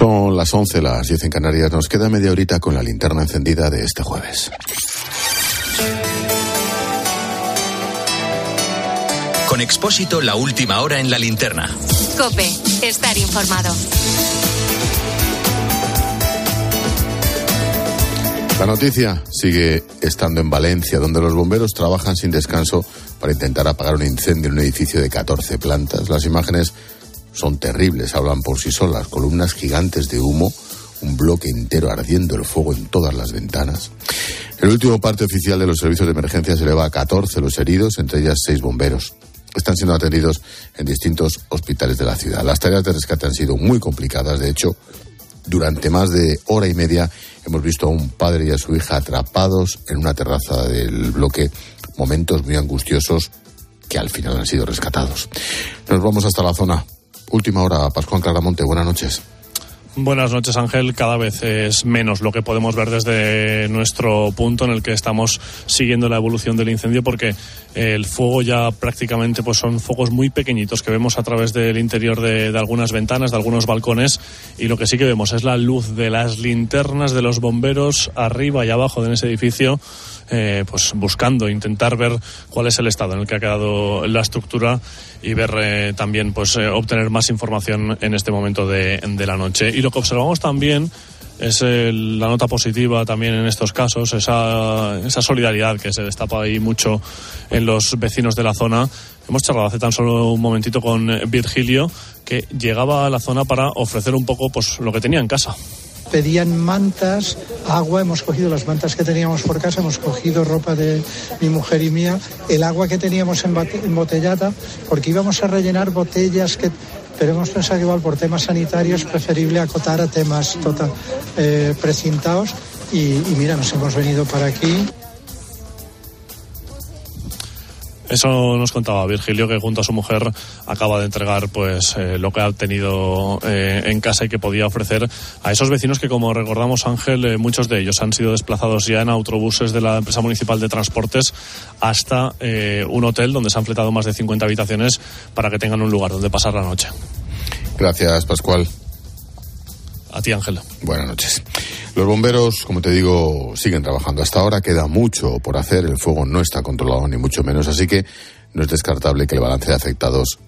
Son las 11, las 10 en Canarias. Nos queda media horita con la linterna encendida de este jueves. Con Expósito, la última hora en la linterna. Cope, estar informado. La noticia sigue estando en Valencia, donde los bomberos trabajan sin descanso para intentar apagar un incendio en un edificio de 14 plantas. Las imágenes son terribles, hablan por sí solas, columnas gigantes de humo, un bloque entero ardiendo el fuego en todas las ventanas. El último parte oficial de los servicios de emergencia se eleva a 14 los heridos, entre ellas 6 bomberos. Están siendo atendidos en distintos hospitales de la ciudad. Las tareas de rescate han sido muy complicadas, de hecho, durante más de hora y media hemos visto a un padre y a su hija atrapados en una terraza del bloque, momentos muy angustiosos que al final han sido rescatados. Nos vamos hasta la zona Última hora, Pascual Claramonte, buenas noches. Buenas noches, Ángel. Cada vez es menos lo que podemos ver desde nuestro punto en el que estamos siguiendo la evolución del incendio, porque el fuego ya prácticamente pues son focos muy pequeñitos que vemos a través del interior de, de, algunas ventanas, de algunos balcones, y lo que sí que vemos es la luz de las linternas de los bomberos arriba y abajo de ese edificio eh, pues buscando, intentar ver cuál es el estado en el que ha quedado la estructura y ver eh, también, pues eh, obtener más información en este momento de, de, la noche. Y lo que observamos también es el, la nota positiva también en estos casos, esa, esa solidaridad que se destapa ahí mucho en los vecinos de la zona. Hemos charlado hace tan solo un momentito con Virgilio, que llegaba a la zona para ofrecer un poco pues, lo que tenía en casa pedían mantas, agua, hemos cogido las mantas que teníamos por casa, hemos cogido ropa de mi mujer y mía, el agua que teníamos embotellada, porque íbamos a rellenar botellas que pero hemos pensado que igual por temas sanitarios preferible acotar a temas total, eh, precintados y mira, nos hemos venido para aquí. Eso nos contaba Virgilio, que junto a su mujer acaba de entregar pues eh, lo que ha tenido eh, en casa y que podía ofrecer a esos vecinos que, como recordamos, Ángel, eh, muchos de ellos han sido desplazados ya en autobuses de la empresa municipal de transportes hasta un hotel donde se han fletado más de 50 habitaciones para que tengan un lugar donde pasar la noche. Gracias, Pascual. A ti, Ángel. Buenas noches. Los bomberos, como te digo, siguen trabajando. Hasta ahora queda mucho por hacer. El fuego no está controlado, ni mucho menos. Así que no es descartable que el balance de afectados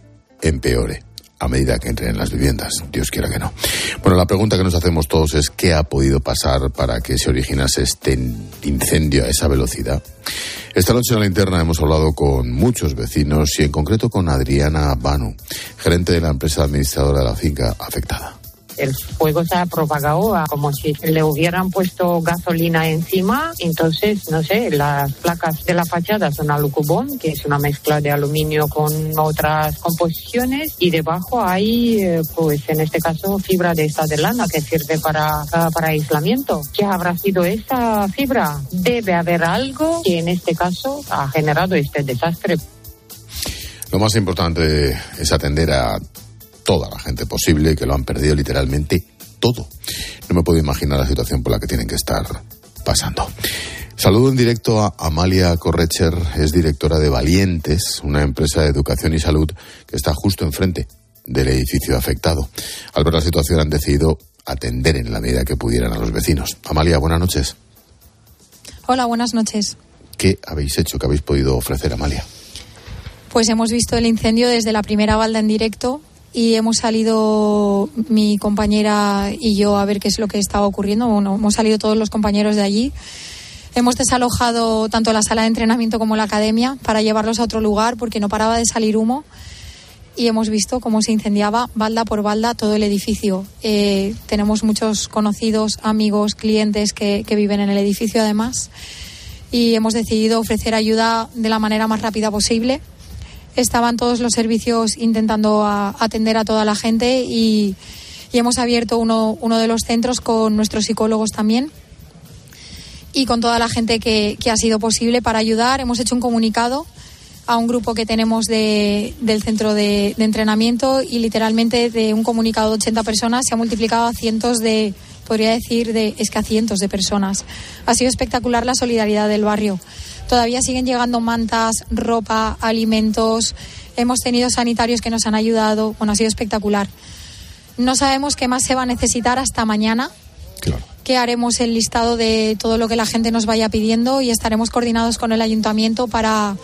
empeore a medida que entren en las viviendas. Dios quiera que no. Bueno, la pregunta que nos hacemos todos es qué ha podido pasar para que se originase este incendio a esa velocidad. Esta noche en la linterna hemos hablado con muchos vecinos y en concreto con Adriana Banu, gerente de la empresa administradora de la finca afectada el fuego se ha propagado como si le hubieran puesto gasolina encima. Entonces, no sé, las placas de la fachada son alucubón, que es una mezcla de aluminio con otras composiciones, y debajo hay, pues en este caso, fibra de esta de lana que sirve para, para aislamiento. ¿Qué habrá sido esa fibra? Debe haber algo que en este caso ha generado este desastre. Lo más importante es atender a toda la gente posible que lo han perdido literalmente todo. No me puedo imaginar la situación por la que tienen que estar pasando. Saludo en directo a Amalia Correcher, es directora de Valientes, una empresa de educación y salud que está justo enfrente del edificio afectado. Al ver la situación han decidido atender en la medida que pudieran a los vecinos. Amalia, buenas noches. Hola, buenas noches. ¿Qué habéis hecho? ¿Qué habéis podido ofrecer, Amalia? Pues hemos visto el incendio desde la primera balda en directo y hemos salido mi compañera y yo a ver qué es lo que estaba ocurriendo. Bueno, hemos salido todos los compañeros de allí. Hemos desalojado tanto la sala de entrenamiento como la academia para llevarlos a otro lugar porque no paraba de salir humo y hemos visto cómo se incendiaba balda por balda todo el edificio. Eh, tenemos muchos conocidos, amigos, clientes que, que viven en el edificio además y hemos decidido ofrecer ayuda de la manera más rápida posible estaban todos los servicios intentando a, atender a toda la gente y, hemos abierto uno, uno, de los centros con nuestros psicólogos también y con toda la gente que, que, ha sido posible para ayudar. Hemos hecho un comunicado a un grupo que tenemos de, del centro de, de, entrenamiento y literalmente de un comunicado de 80 personas se ha multiplicado a cientos de, podría decir, de, es que a cientos de personas. Ha sido espectacular la solidaridad del barrio. Todavía siguen llegando mantas, ropa, alimentos. Hemos tenido sanitarios que nos han ayudado. Bueno, ha sido espectacular. No sabemos qué más se va a necesitar hasta mañana. Claro. Que haremos el listado de todo lo que la gente nos vaya pidiendo y estaremos coordinados con el ayuntamiento para,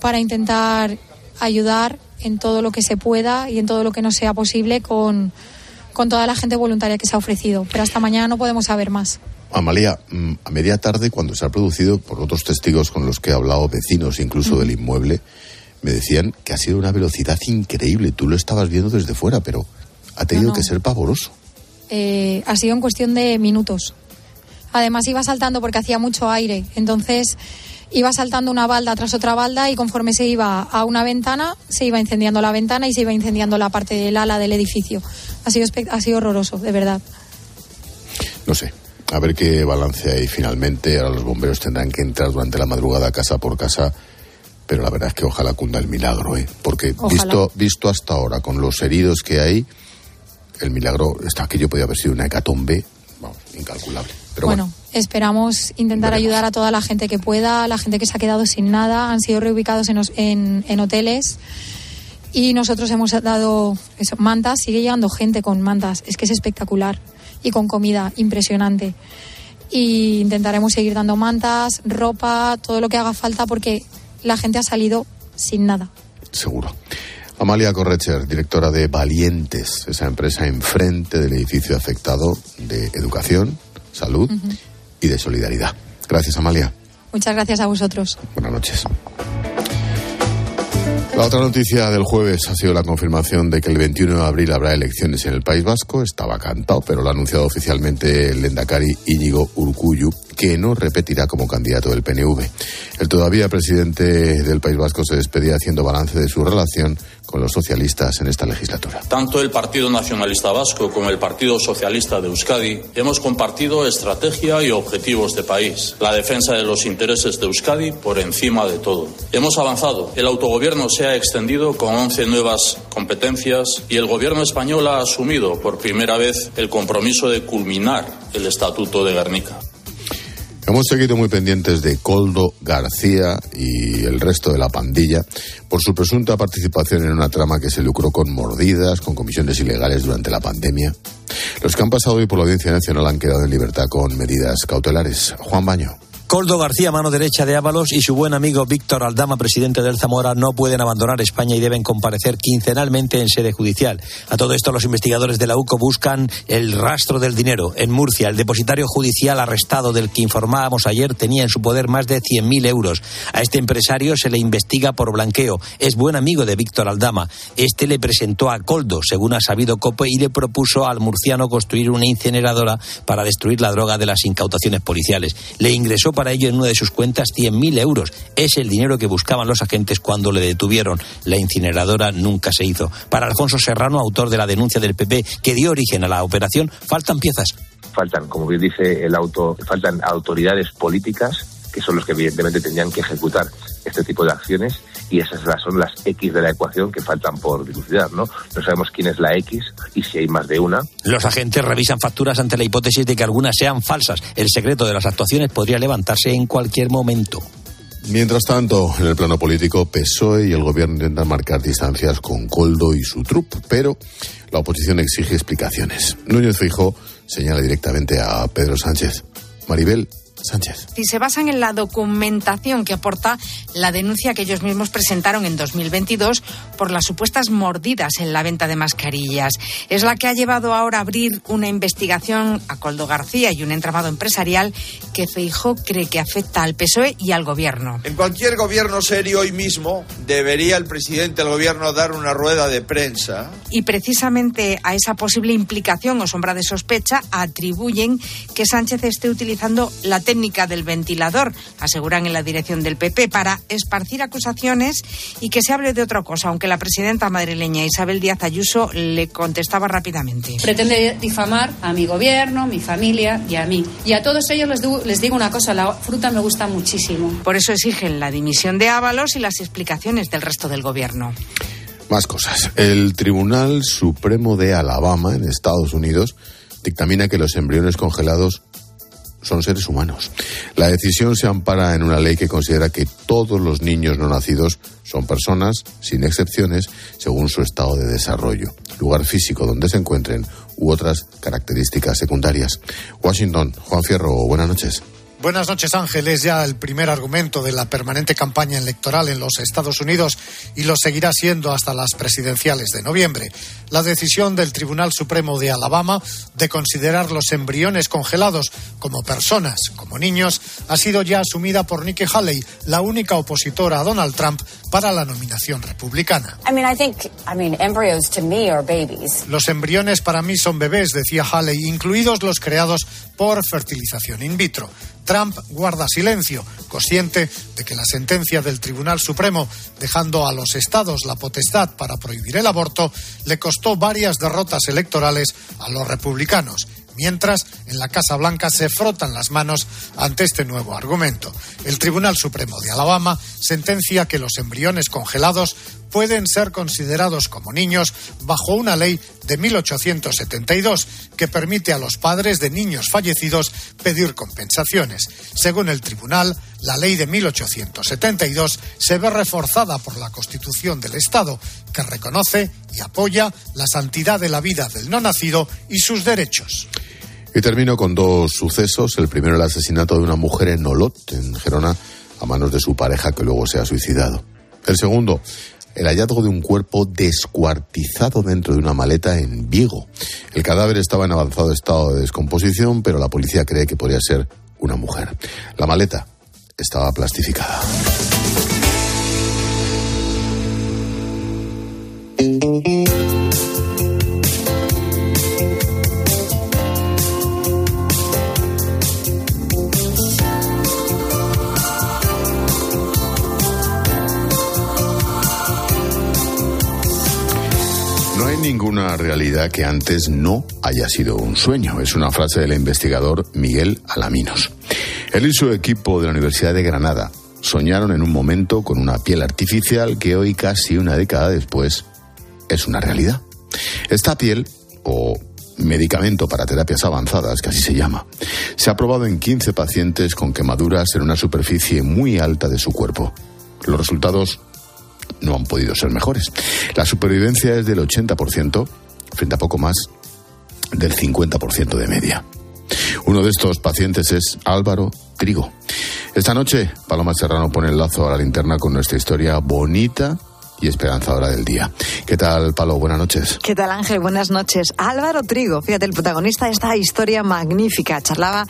para intentar ayudar en todo lo que se pueda y en todo lo que nos sea posible con, con toda la gente voluntaria que se ha ofrecido. Pero hasta mañana no podemos saber más. Amalia, mm, a media tarde, cuando se ha producido, por otros testigos con los que he hablado, vecinos incluso del inmueble, me decían que ha sido una velocidad increíble. Tú lo estabas viendo desde fuera, pero ha tenido No, no. que ser pavoroso. Eh, ha sido en cuestión de minutos. Además iba saltando porque hacía mucho aire, entonces iba saltando una balda tras otra balda y conforme se iba a una ventana, se iba incendiando la ventana y se iba incendiando la parte del ala del edificio. Ha sido, ha sido horroroso, de verdad. No sé. A ver qué balance hay finalmente. Ahora los bomberos tendrán que entrar durante la madrugada casa por casa. Pero la verdad es que ojalá cunda el milagro, ¿eh? Porque Ojalá. visto, visto hasta ahora, con los heridos que hay, el milagro, está aquello podía haber sido una hecatombe, vamos, incalculable. Pero bueno, bueno, esperamos intentar Veremos. ayudar a toda la gente que pueda, la gente que se ha quedado sin nada, han sido reubicados en, os- en- en hoteles y nosotros hemos dado eso, mantas, sigue llegando gente con mantas, es que es espectacular y con comida impresionante. Y intentaremos seguir dando mantas, ropa, todo lo que haga falta porque la gente ha salido sin nada. seguro. Amalia Correcher, directora de Valientes, esa empresa enfrente del edificio afectado de educación, salud y de solidaridad. Gracias, Amalia. Muchas gracias a vosotros. Buenas noches. La otra noticia del jueves ha sido la confirmación de que el 21 de abril habrá elecciones en el País Vasco. Estaba cantado, pero lo ha anunciado oficialmente el Lendakari Íñigo Urcuyu, que no repetirá como candidato del PNV. El todavía presidente del País Vasco se despedía haciendo balance de su relación con los socialistas en esta legislatura. Tanto el Partido Nacionalista Vasco como el Partido Socialista de Euskadi hemos compartido estrategia y objetivos de país, la defensa de los intereses de Euskadi por encima de todo. Hemos avanzado, el autogobierno se ha extendido con 11 nuevas competencias y el gobierno español ha asumido por primera vez el compromiso de culminar el Estatuto de Guernica. Hemos seguido muy pendientes de Coldo García y el resto de la pandilla por su presunta participación en una trama que se lucró con mordidas, con comisiones ilegales durante la pandemia. Los que han pasado hoy por la Audiencia Nacional han quedado en libertad con medidas cautelares. Juan Baño. Coldo García, mano derecha de Ábalos, y su buen amigo Víctor Aldama, presidente del Zamora, no pueden abandonar España y deben comparecer quincenalmente en sede judicial. A todo esto, los investigadores de la UCO buscan el rastro del dinero. En Murcia, el depositario judicial arrestado del que informábamos ayer tenía en su poder más de 100.000 euros. A este empresario se le investiga por blanqueo. Es buen amigo de Víctor Aldama. Este le presentó a Coldo, según ha sabido COPE, y le propuso al murciano construir una incineradora para destruir la droga de las incautaciones policiales. Le ingresó para ello en una de sus cuentas 100.000 euros. Es el dinero que buscaban los agentes cuando le detuvieron. La incineradora nunca se hizo. Para Alfonso Serrano, autor de la denuncia del PP que dio origen a la operación, faltan piezas. faltan, como bien dice el auto, faltan autoridades políticas que son los que evidentemente tendrían que ejecutar este tipo de acciones y esas son las X de la ecuación que faltan por dilucidar, ¿no? No sabemos quién es la X y si hay más de una. Los agentes revisan facturas ante la hipótesis de que algunas sean falsas. El secreto de las actuaciones podría levantarse en cualquier momento. Mientras tanto, en el plano político, PSOE y el gobierno intentan marcar distancias con Coldo y su trup, pero la oposición exige explicaciones. Núñez Fijo señala directamente a Pedro Sánchez. Maribel Sánchez. y se basan en la documentación que aporta la denuncia que ellos mismos presentaron en 2022 por las supuestas mordidas en la venta de mascarillas. Es la que ha llevado ahora a abrir una investigación a Coldo García y un entramado empresarial que Feijó cree que afecta al PSOE y al gobierno. En cualquier gobierno serio hoy mismo debería el presidente del gobierno dar una rueda de prensa Y precisamente a esa posible implicación o sombra de sospecha atribuyen que Sánchez esté utilizando la técnica del ventilador, aseguran en la dirección del PP, para esparcir acusaciones y que se hable de otra cosa, aunque la presidenta madrileña Isabel Díaz Ayuso le contestaba rápidamente. Pretende difamar a mi gobierno, mi familia y a mí. Y a todos ellos les, les digo una cosa, la fruta me gusta muchísimo. Por eso exigen la dimisión de Ábalos y las explicaciones del resto del gobierno. Más cosas. El Tribunal Supremo de Alabama, en Estados Unidos, dictamina que los embriones congelados son seres humanos. La decisión se ampara en una ley que considera que todos los niños no nacidos son personas, sin excepciones, según su estado de desarrollo, lugar físico donde se encuentren u otras características secundarias. Washington, Juan Fierro, buenas noches. Buenas noches, Ángel. Es ya el primer argumento de la permanente campaña electoral en los Estados Unidos y lo seguirá siendo hasta las presidenciales de noviembre. La decisión del Tribunal Supremo de Alabama de considerar los embriones congelados como personas, como niños, ha sido ya asumida por Nikki Haley, la única opositora a Donald Trump para la nominación republicana. Los embriones para mí son bebés, decía Haley, incluidos los creados por fertilización in vitro. Trump guarda silencio, consciente de que la sentencia del Tribunal Supremo, dejando a los estados la potestad para prohibir el aborto, le costó varias derrotas electorales a los republicanos mientras en la Casa Blanca se frotan las manos ante este nuevo argumento. El Tribunal Supremo de Alabama sentencia que los embriones congelados pueden ser considerados como niños bajo una ley de 1872 que permite a los padres de niños fallecidos pedir compensaciones. Según el tribunal, la ley de 1872 se ve reforzada por la Constitución del Estado, que reconoce y apoya la santidad de la vida del no nacido y sus derechos. Y termino con dos sucesos. El primero, el asesinato de una mujer en Olot, en Gerona, a manos de su pareja que luego se ha suicidado. El segundo, el hallazgo de un cuerpo descuartizado dentro de una maleta en Vigo. El cadáver estaba en avanzado estado de descomposición, pero la policía cree que podría ser una mujer. La maleta estaba plastificada. Realidad que antes no haya sido un sueño. Es una frase del investigador Miguel Alaminos. Él y su equipo de la Universidad de Granada soñaron en un momento con una piel artificial que hoy, casi una década después, es una realidad. Esta piel, o medicamento para terapias avanzadas, que así se llama, se ha probado en 15 pacientes con quemaduras en una superficie muy alta de su cuerpo. Los resultados no han podido ser mejores. La supervivencia es del 80% frente a poco más del 50% de media. Uno de estos pacientes es Álvaro Trigo. Esta noche, Paloma Serrano pone el lazo a la linterna con nuestra historia bonita y esperanzadora del día. ¿Qué tal, Palo? Buenas noches. ¿Qué tal, Ángel? Buenas noches. Álvaro Trigo, fíjate, el protagonista de esta historia magnífica. Charlaba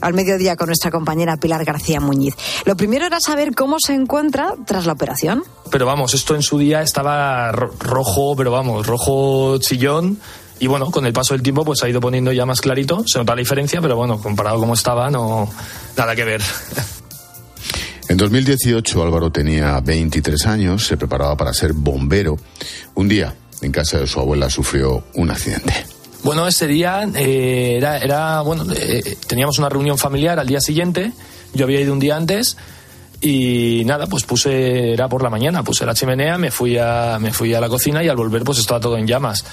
al mediodía con nuestra compañera Pilar García Muñiz. Lo primero era saber cómo se encuentra tras la operación. Pero vamos, esto en su día estaba rojo, pero vamos, rojo chillón. Y bueno, con el paso del tiempo pues ha ido poniendo ya más clarito. Se nota la diferencia, pero bueno, comparado como estaba, no nada que ver. En 2018 Álvaro tenía 23 años, se preparaba para ser bombero. Un día, en casa de su abuela, sufrió un accidente. Bueno, ese día eh, era, bueno, eh, teníamos una reunión familiar al día siguiente. Yo había ido un día antes y nada, pues puse, era por la mañana, puse la chimenea, me fui a, me fui a la cocina y al volver pues estaba todo en llamas.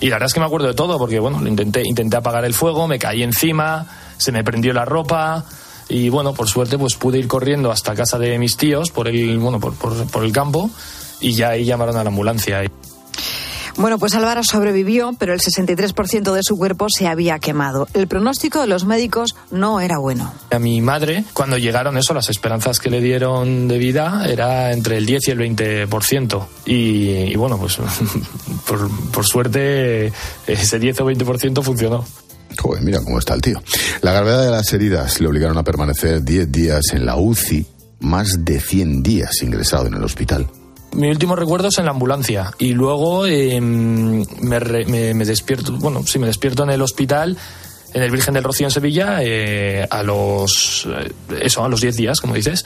Y la verdad es que me acuerdo de todo, porque bueno, intenté, intenté apagar el fuego, me caí encima, se me prendió la ropa, y bueno, por suerte pues pude ir corriendo hasta casa de mis tíos por el, bueno, por, por, el campo y ya ahí llamaron a la ambulancia. Bueno, pues Álvaro sobrevivió, pero el 63% de su cuerpo se había quemado. El pronóstico de los médicos no era bueno. A mi madre, cuando llegaron eso, las esperanzas que le dieron de vida era entre el 10 y el 20%. Y, y bueno, pues por, por suerte ese 10 o 20% funcionó. Joder, mira cómo está el tío. La gravedad de las heridas le obligaron a permanecer 10 días en la UCI, más de 100 días ingresado en el hospital. Mi último recuerdo es en la ambulancia y luego em, me, despierto, bueno, sí, me despierto en el hospital en el Virgen del Rocío en Sevilla eh, a los eh, eso a los 10 días como dices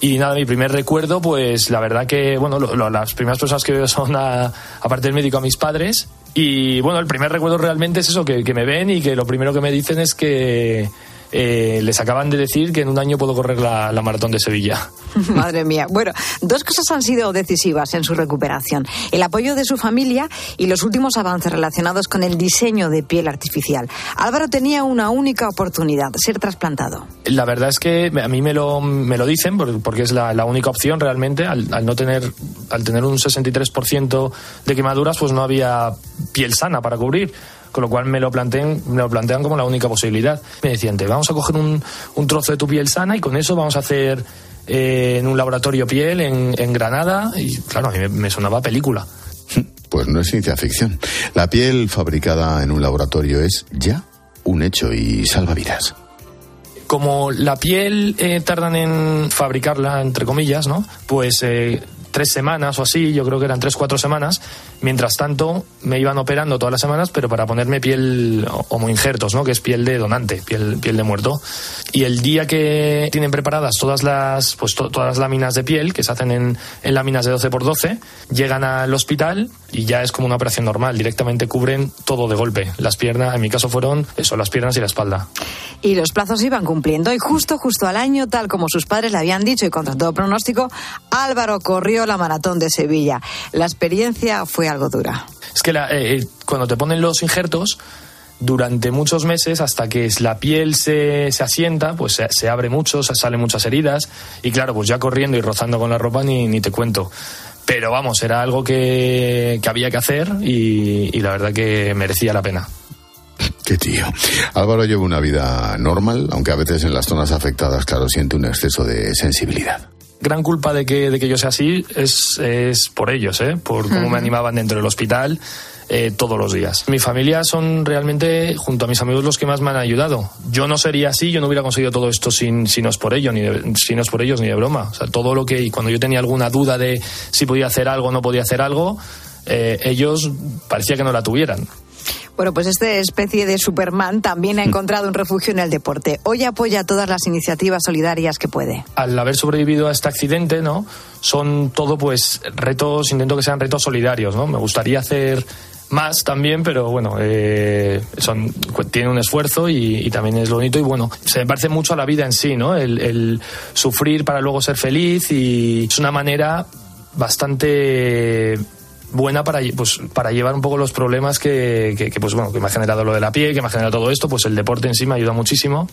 y nada mi primer recuerdo pues la verdad que bueno las primeras personas que veo son aparte del médico a mis padres y bueno, el primer recuerdo realmente es eso, que, me ven y que lo primero que me dicen es que, eh, les acaban de decir que en un año puedo correr la, la maratón de Sevilla. Madre mía. Bueno, dos cosas han sido decisivas en su recuperación. El apoyo de su familia y los últimos avances relacionados con el diseño de piel artificial. Álvaro tenía una única oportunidad, ser trasplantado. La verdad es que a mí me lo, me lo dicen por- porque es la, la única opción realmente. Al, al no tener, al tener un 63% de quemaduras, pues no había piel sana para cubrir. Con lo cual me lo plantean, me lo plantean como la única posibilidad. Me decían, te vamos a coger un, un trozo de tu piel sana y con eso vamos a hacer eh, en un laboratorio piel en, en Granada. Y claro, a mí me, me sonaba película. Pues no es ciencia ficción. La piel fabricada en un laboratorio es ya un hecho y salva vidas. como la piel eh, tardan en fabricarla, entre comillas, ¿no? Pues eh, tres semanas o así, yo creo que eran tres, cuatro semanas. Mientras tanto, me iban operando todas las semanas, pero para ponerme piel homoinjertos, ¿no? Que es piel de donante, piel, piel de muerto. Y el día que tienen preparadas todas las, pues to- todas las láminas de piel, que se hacen en, en láminas de 12 por 12, llegan al hospital y ya es como una operación normal. Directamente cubren todo de golpe. Las piernas, en mi caso fueron eso, las piernas y la espalda. Y los plazos iban cumpliendo y justo, justo al año, tal como sus padres le habían dicho y contra todo pronóstico, Álvaro corrió la maratón de Sevilla. La experiencia fue algo dura. Es que la- eh, eh, cuando te ponen los injertos, durante muchos meses, hasta que la piel se, se asienta, pues se, se abre mucho, se salen muchas heridas. Y claro, pues ya corriendo y rozando con la ropa ni, ni te cuento. Pero vamos, era algo que, que había que hacer y, y la verdad que merecía la pena. Qué tío. Álvaro lleva una vida normal, aunque a veces en las zonas afectadas, claro, siente un exceso de sensibilidad. Gran culpa de que, de que yo sea así es, es por ellos, ¿eh? por cómo me animaban dentro del hospital eh, todos los días. Mi familia son realmente, junto a mis amigos, los que más me han ayudado. Yo no sería así, yo no hubiera conseguido todo esto sin, si no es por ello, ni de- si no es por ellos ni de broma. O sea, todo lo que, y cuando yo tenía alguna duda de si podía hacer algo o no podía hacer algo, eh, ellos parecía que no la tuvieran. Bueno, pues esta especie de Superman también ha encontrado un refugio en el deporte. Hoy apoya todas las iniciativas solidarias que puede. al haber sobrevivido a este accidente, ¿no? Son todo pues retos, intento que sean retos solidarios, ¿no? Me gustaría hacer más también, pero bueno, eh, son, tiene un esfuerzo y, y también es lo bonito y bueno, se me parece mucho a la vida en sí, ¿no? El, el sufrir para luego ser feliz y es una manera bastante buena para, pues, para llevar un poco los problemas que, pues, bueno, que me ha generado lo de la piel, que me ha generado todo esto, pues el deporte en sí me ayuda muchísimo.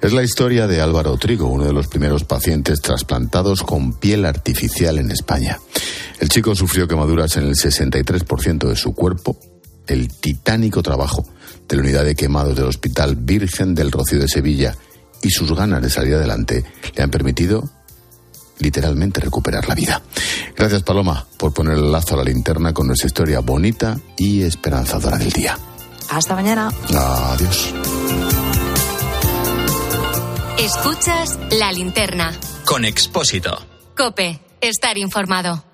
Es la historia de Álvaro Trigo, uno de los primeros pacientes trasplantados con piel artificial en España. El chico sufrió quemaduras en el 63% de su cuerpo. El titánico trabajo de la unidad de quemados del Hospital Virgen del Rocío de Sevilla y sus ganas de salir adelante le han permitido literalmente recuperar la vida. Gracias Paloma por poner el lazo a la linterna con nuestra historia bonita y esperanzadora del día. Hasta mañana. Adiós. Escuchas la linterna. Con Expósito. Cope, estar informado.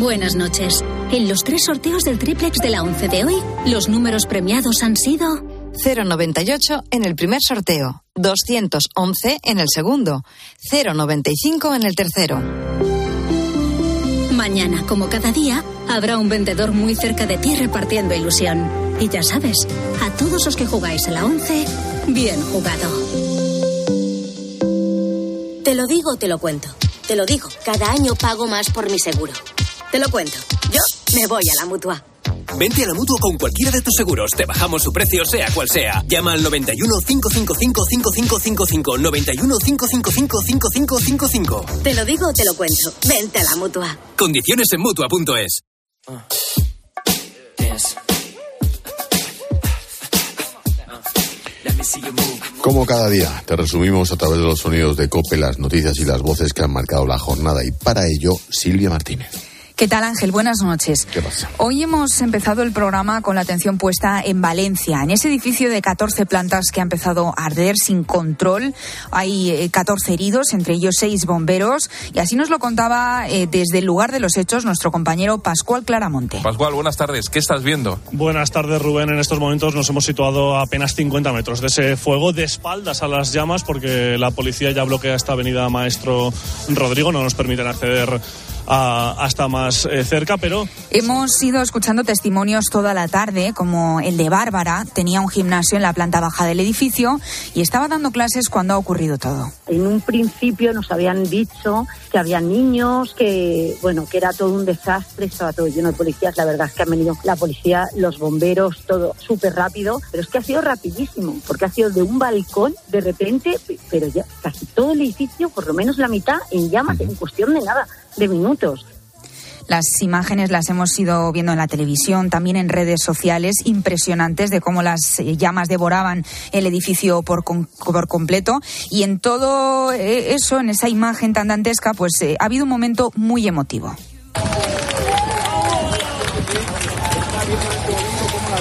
Buenas noches. En los tres sorteos del triplex de la 11 de hoy, los números premiados han sido 098 en el primer sorteo, 211 en el segundo, 095 en el tercero. Mañana, como cada día, habrá un vendedor muy cerca de ti repartiendo ilusión. Y ya sabes, a todos los que jugáis a la 11, bien jugado. Te lo digo, te lo cuento. Te lo digo, cada año pago más por mi seguro. Te lo cuento. Yo me voy a la mutua. Vente a la mutua con cualquiera de tus seguros. Te bajamos su precio, sea cual sea. Llama al 91 555 5555. 91 555 5555. Te lo digo o te lo cuento. Vente a la mutua. Condiciones en mutua.es. Como cada día, te resumimos a través de los sonidos de COPE las noticias y las voces que han marcado la jornada y para ello, Silvia Martínez. ¿Qué tal Ángel? Buenas noches. ¿Qué pasa? Hoy hemos empezado el programa con la atención puesta en Valencia, en ese edificio de 14 plantas que ha empezado a arder sin control. Hay 14 eh, heridos, entre ellos 6 bomberos, y así nos lo contaba eh, desde el lugar de los hechos nuestro compañero Pascual Claramonte. Pascual, buenas tardes. ¿Qué estás viendo? Buenas tardes, Rubén. En estos momentos nos hemos situado a apenas 50 metros de ese fuego, de espaldas a las llamas, porque la policía ya bloquea esta avenida Maestro Rodrigo, no nos permiten acceder hasta más eh, cerca, pero... Hemos ido escuchando testimonios toda la tarde, como el de Bárbara, tenía un gimnasio en la planta baja del edificio y estaba dando clases cuando ha ocurrido todo. En un principio nos habían dicho que había niños, que bueno, que era todo un desastre, estaba todo lleno de policías, la verdad es que han venido la policía, los bomberos, todo súper rápido, pero es que ha sido rapidísimo, porque ha sido de un balcón de repente, pero ya casi todo el edificio, por lo menos la mitad, en llamas en cuestión de nada de minutos. Las imágenes las hemos ido viendo en la televisión, también en redes sociales, impresionantes de cómo las eh, llamas devoraban el edificio por, por completo. Y en todo eh, eso, en esa imagen tan dantesca, pues eh, ha habido un momento muy emotivo.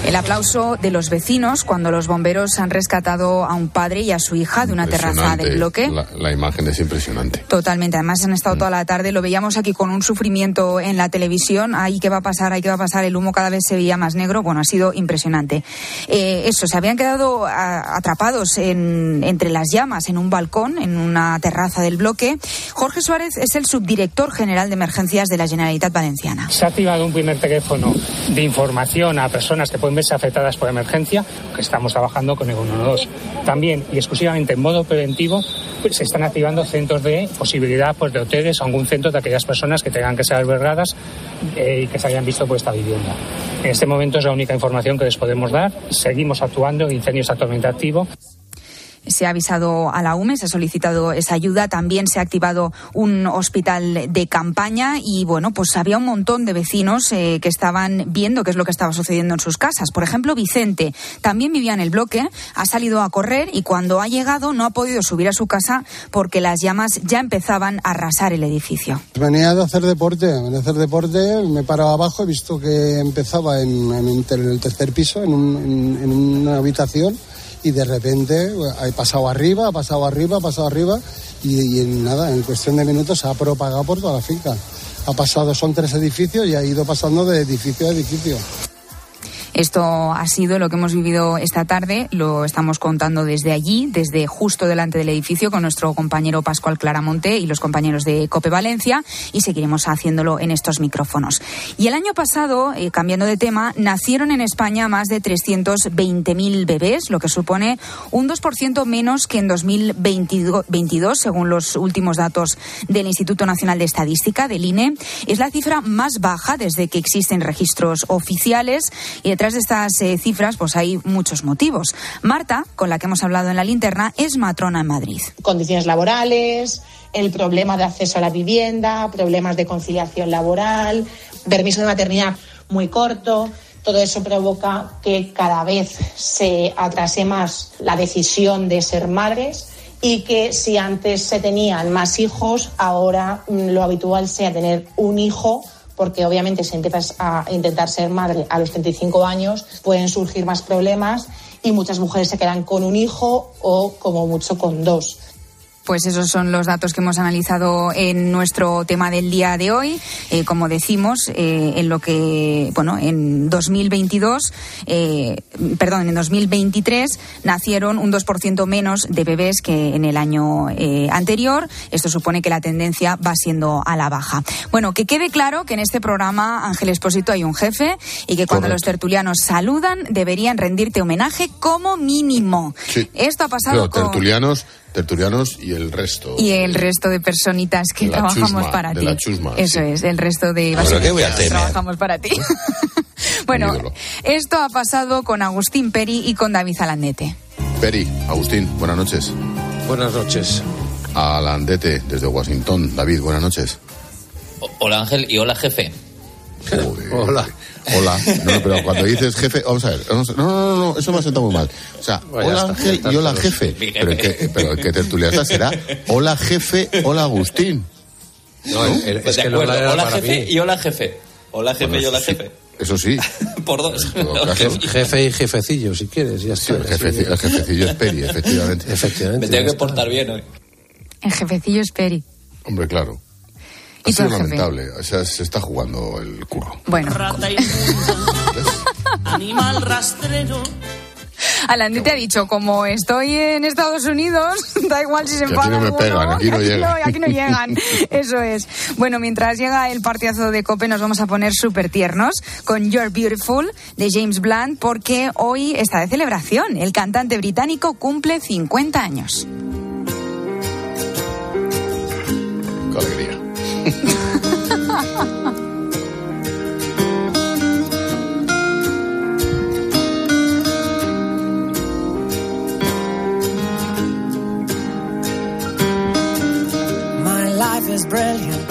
El aplauso de los vecinos cuando los bomberos han rescatado a un padre y a su hija de una terraza del bloque. La, imagen es impresionante. Totalmente. Además han estado toda la tarde. Lo veíamos aquí con un sufrimiento en la televisión. Ahí qué va a pasar, ahí qué va a pasar. El humo cada vez se veía más negro. Bueno, ha sido impresionante. Eh, eso, se habían quedado atrapados entre las llamas en un balcón, en una terraza del bloque. Jorge Suárez es el subdirector general de emergencias de la Generalitat Valenciana. Se ha activado un primer teléfono de información a personas que pueden afectadas por emergencia, que estamos trabajando con el 112. También y exclusivamente en modo preventivo pues, se están activando centros de posibilidad pues, de hoteles o algún centro de aquellas personas que tengan que ser albergadas eh, y que se hayan visto por esta vivienda. En este momento es la única información que les podemos dar. Seguimos actuando en incendios actualmente activos se ha avisado a la UME, se ha solicitado esa ayuda, también se ha activado un hospital de campaña y bueno, pues había un montón de vecinos eh, que estaban viendo qué es lo que estaba sucediendo en sus casas. Por ejemplo, Vicente también vivía en el bloque, ha salido a correr y cuando ha llegado no ha podido subir a su casa porque las llamas ya empezaban a arrasar el edificio. Venía de hacer deporte, venía de hacer deporte, me he parado abajo, he visto que empezaba en, el tercer piso, en una habitación y de repente ha pasado arriba, ha pasado arriba, ha pasado arriba y, nada, en cuestión de minutos se ha propagado por toda la finca. Ha pasado, son tres edificios y ha ido pasando de edificio a edificio. Esto ha sido lo que hemos vivido esta tarde. Lo estamos contando desde allí, desde justo delante del edificio, con nuestro compañero Pascual Claramonte y los compañeros de Cope Valencia, y seguiremos haciéndolo en estos micrófonos. Y el año pasado, eh, cambiando de tema, nacieron en España más de 320.000 bebés, lo que supone un 2% menos que en 2022, según los últimos datos del Instituto Nacional de Estadística, del INE. Es la cifra más baja desde que existen registros oficiales y detrás de estas eh, cifras pues hay muchos motivos. Marta, con la que hemos hablado en la linterna, es matrona en Madrid. Condiciones laborales, el problema de acceso a la vivienda, problemas de conciliación laboral, permiso de maternidad muy corto. Todo eso provoca que cada vez se atrase más la decisión de ser madres y que si antes se tenían más hijos, ahora lo habitual sea tener un hijo porque obviamente si empiezas a intentar ser madre a los 35 años pueden surgir más problemas y muchas mujeres se quedan con un hijo o como mucho con dos. Pues esos son los datos que hemos analizado en nuestro tema del día de hoy. Eh, como decimos, eh, en lo que, bueno, en 2022, eh, perdón, en 2023 nacieron un 2% menos de bebés que en el año anterior. Esto supone que la tendencia va siendo a la baja. Bueno, que quede claro que en este programa, Ángel Espósito, hay un jefe y que cuando los tertulianos saludan deberían rendirte homenaje como mínimo. Esto ha pasado con... tertulianos tertulianos y el resto. Y el resto de personitas que trabajamos para ti. Eso es, el resto de... ¿Pero qué voy a hacer? Trabajamos para ti. Bueno, esto ha pasado con Agustín Peri y con David Alandete. Peri, Agustín, buenas noches. Buenas noches. Alandete, desde Washington. David, buenas noches. Hola Ángel y hola jefe. Hola. Hola. No, no, pero cuando dices jefe, vamos a ver. No, no, no, no, eso me ha sentado muy mal. O sea, Bueno, hola está, Ángel y hola jefe. Pero que, pero que tertulia esta será hola jefe, hola Agustín. No, el- el- Pues es de que el hola acuerdo. jefe mí. y hola jefe. Hola jefe Bueno, y hola sí, jefe. Eso sí. Por dos. Jefe- Jefe y jefecillo, si quieres, ya Sí, está. el, jefe, el jefecillo es Peri, efectivamente. Efectivamente. Me tengo que portar bien hoy. El jefecillo es Peri. Hombre, claro. ¿Y Ha sido lamentable. O sea, se está jugando el curro. Bueno, Rata animal rastrero. Alandete ha dicho, como estoy en Estados Unidos, da igual si se Que aquí enfada no me alguno, pegan, aquí no que llegan. aquí no llegan. Eso es. Bueno, mientras llega el partidazo de Cope, nos vamos a poner súper tiernos con You're Beautiful de James Blunt, porque hoy está de celebración. El cantante británico cumple 50 años. Is brilliant.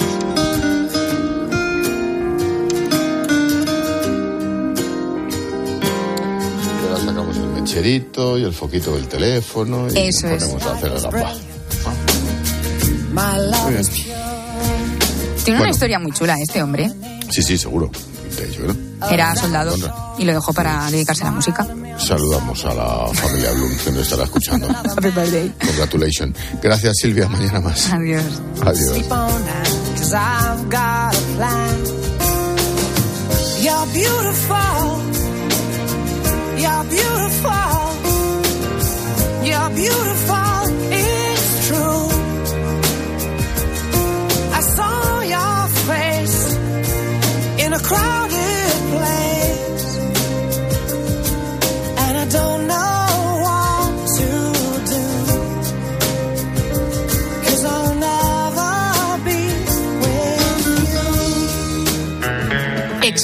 Y ahora sacamos el mecherito y el foquito del teléfono y Eso nos es. ponemos a hacer el gamba. My love Muy bien. Tiene Bueno. una historia muy chula este hombre. Sí, sí, seguro. De hecho, ¿no? Era soldado y lo dejó para dedicarse a la música. Saludamos a la familia Bloom que nos estará escuchando. Happy birthday. Congratulations. Gracias, Silvia. Mañana más. Adiós. Adiós. That,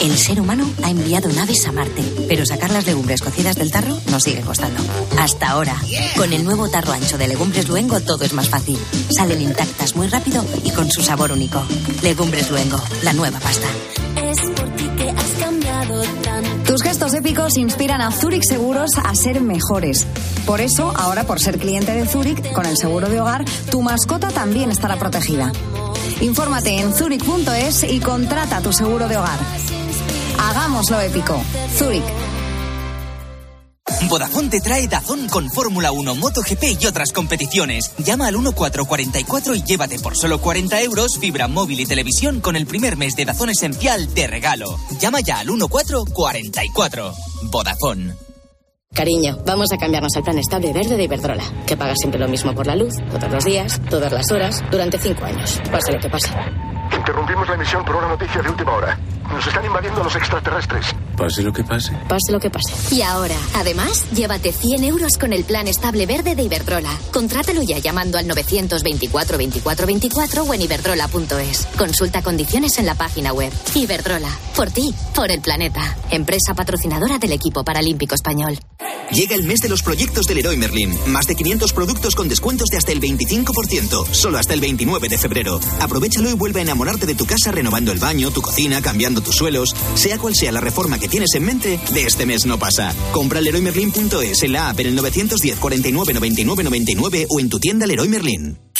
El ser humano ha enviado naves a Marte, pero sacar las legumbres cocidas del tarro nos sigue costando. Hasta ahora, con el nuevo tarro ancho de Legumbres Luengo todo es más fácil. Salen intactas muy rápido y con su sabor único. Legumbres Luengo, la nueva pasta. Es por ti que has cambiado tanto. Tus gestos épicos inspiran a Zurich Seguros a ser mejores. Por eso, ahora por ser cliente de Zurich, con el seguro de hogar, tu mascota también estará protegida. Infórmate en zurich.es y contrata tu seguro de hogar. Hagámoslo épico. Zurich. Vodafone te trae Dazón con Fórmula 1, MotoGP y otras competiciones. Llama al 1444 y llévate por solo 40 euros fibra móvil y televisión con el primer mes de Dazón Esencial de regalo. Llama ya al 1444. Vodafone. Cariño, vamos a cambiarnos al plan estable verde de Iberdrola, que paga siempre lo mismo por la luz, todos los días, todas las horas, durante cinco años. Pase lo que pase. Interrumpimos la emisión por una noticia de última hora. Nos están invadiendo los extraterrestres. Pase lo que pase. Pase lo que pase. Y ahora, además, llévate 100 euros con el plan estable verde de Iberdrola. Contrátalo ya llamando al 924 24 24 o en iberdrola.es. Consulta condiciones en la página web. Iberdrola, por ti, por el planeta. Empresa patrocinadora del equipo paralímpico español. Llega el mes de los proyectos del Leroy Merlin. Más de 500 productos con descuentos de hasta el 25%. Solo hasta el 29 de febrero. Aprovechalo y vuelve a enamorarte de tu casa renovando el baño, tu cocina, cambiando tus suelos. Sea cual sea la reforma que tienes en mente, de este mes no pasa. Compra leroymerlin.es en la app en el 910 49 99 99 o en tu tienda Leroy Merlin.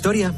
historia?